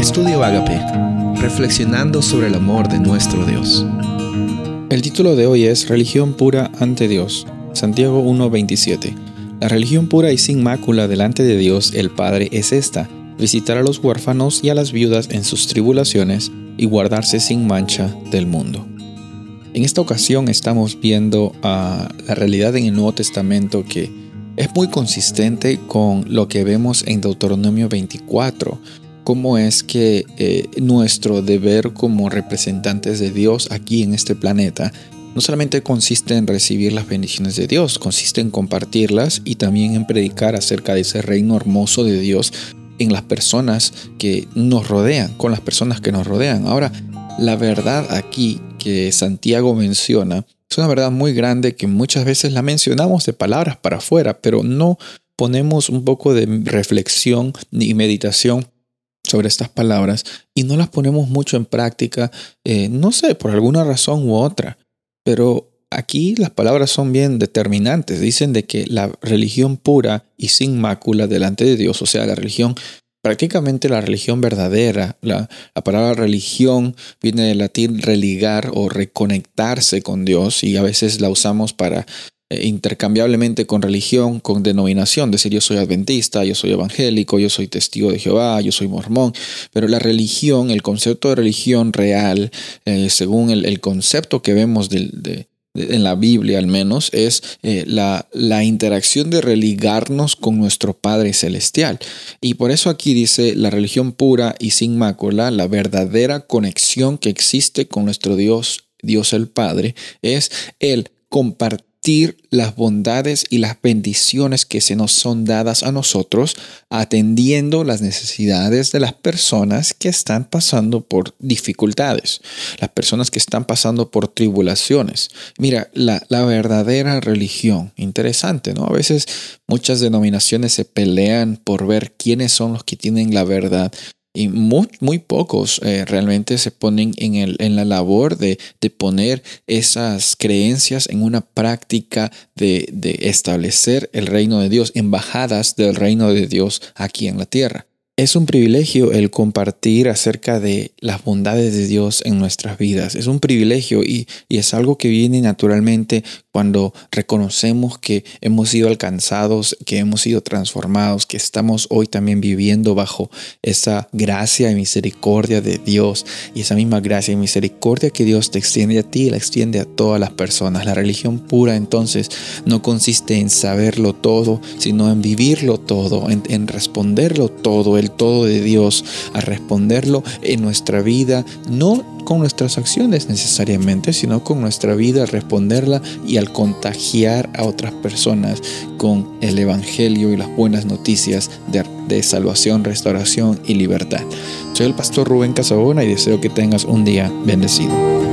Estudio Agape, reflexionando sobre el amor de nuestro Dios. El título de hoy es Religión pura ante Dios, Santiago 1:27. La religión pura y sin mácula delante de Dios el Padre es esta, visitar a los huérfanos y a las viudas en sus tribulaciones y guardarse sin mancha del mundo. En esta ocasión estamos viendo a la realidad en el Nuevo Testamento que es muy consistente con lo que vemos en Deuteronomio 24, cómo es que eh, nuestro deber como representantes de Dios aquí en este planeta no solamente consiste en recibir las bendiciones de Dios, consiste en compartirlas y también en predicar acerca de ese reino hermoso de Dios en las personas que nos rodean, con las personas que nos rodean. Ahora, la verdad aquí que Santiago menciona es una verdad muy grande que muchas veces la mencionamos de palabras para afuera, pero no ponemos un poco de reflexión y meditación sobre estas palabras y no las ponemos mucho en práctica, eh, no sé, por alguna razón u otra. Pero aquí las palabras son bien determinantes. Dicen de que la religión pura y sin mácula delante de Dios, o sea, la religión prácticamente la religión verdadera. La, palabra religión viene del latín religar o reconectarse con Dios y a veces la usamos para intercambiablemente con religión, con denominación, decir yo soy adventista, yo soy evangélico, yo soy testigo de Jehová, yo soy mormón, pero la religión, el concepto de religión real, eh, según el, concepto que vemos de, en la Biblia al menos, es eh, la, la, interacción de religarnos con nuestro Padre Celestial. Y por eso aquí dice la religión pura y sin mácula, la verdadera conexión que existe con nuestro Dios, Dios el Padre, es el compartir las bondades y las bendiciones que se nos son dadas a nosotros, atendiendo las necesidades de las personas que están pasando por dificultades, las personas que están pasando por tribulaciones. Mira, la, la verdadera religión, interesante, ¿no? A veces muchas denominaciones se pelean por ver quiénes son los que tienen la verdad y muy, muy pocos eh, realmente se ponen en, el, en la labor de, de, poner esas creencias en una práctica de, de establecer el reino de Dios, embajadas del reino de Dios aquí en la tierra. Es un privilegio el compartir acerca de las bondades de Dios en nuestras vidas. Es un privilegio y, es algo que viene naturalmente cuando reconocemos que hemos sido alcanzados, que hemos sido transformados, que estamos hoy también viviendo bajo esa gracia y misericordia de Dios. Y esa misma gracia y misericordia que Dios te extiende a ti, la extiende a todas las personas. La religión pura entonces no consiste en saberlo todo, sino en vivirlo todo, en responderlo todo, todo de Dios, a responderlo en nuestra vida, no con nuestras acciones necesariamente, sino con nuestra vida, responderla y al contagiar a otras personas con el Evangelio y las buenas noticias de, de salvación, restauración y libertad. Soy el pastor Rubén Casabona y deseo que tengas un día bendecido.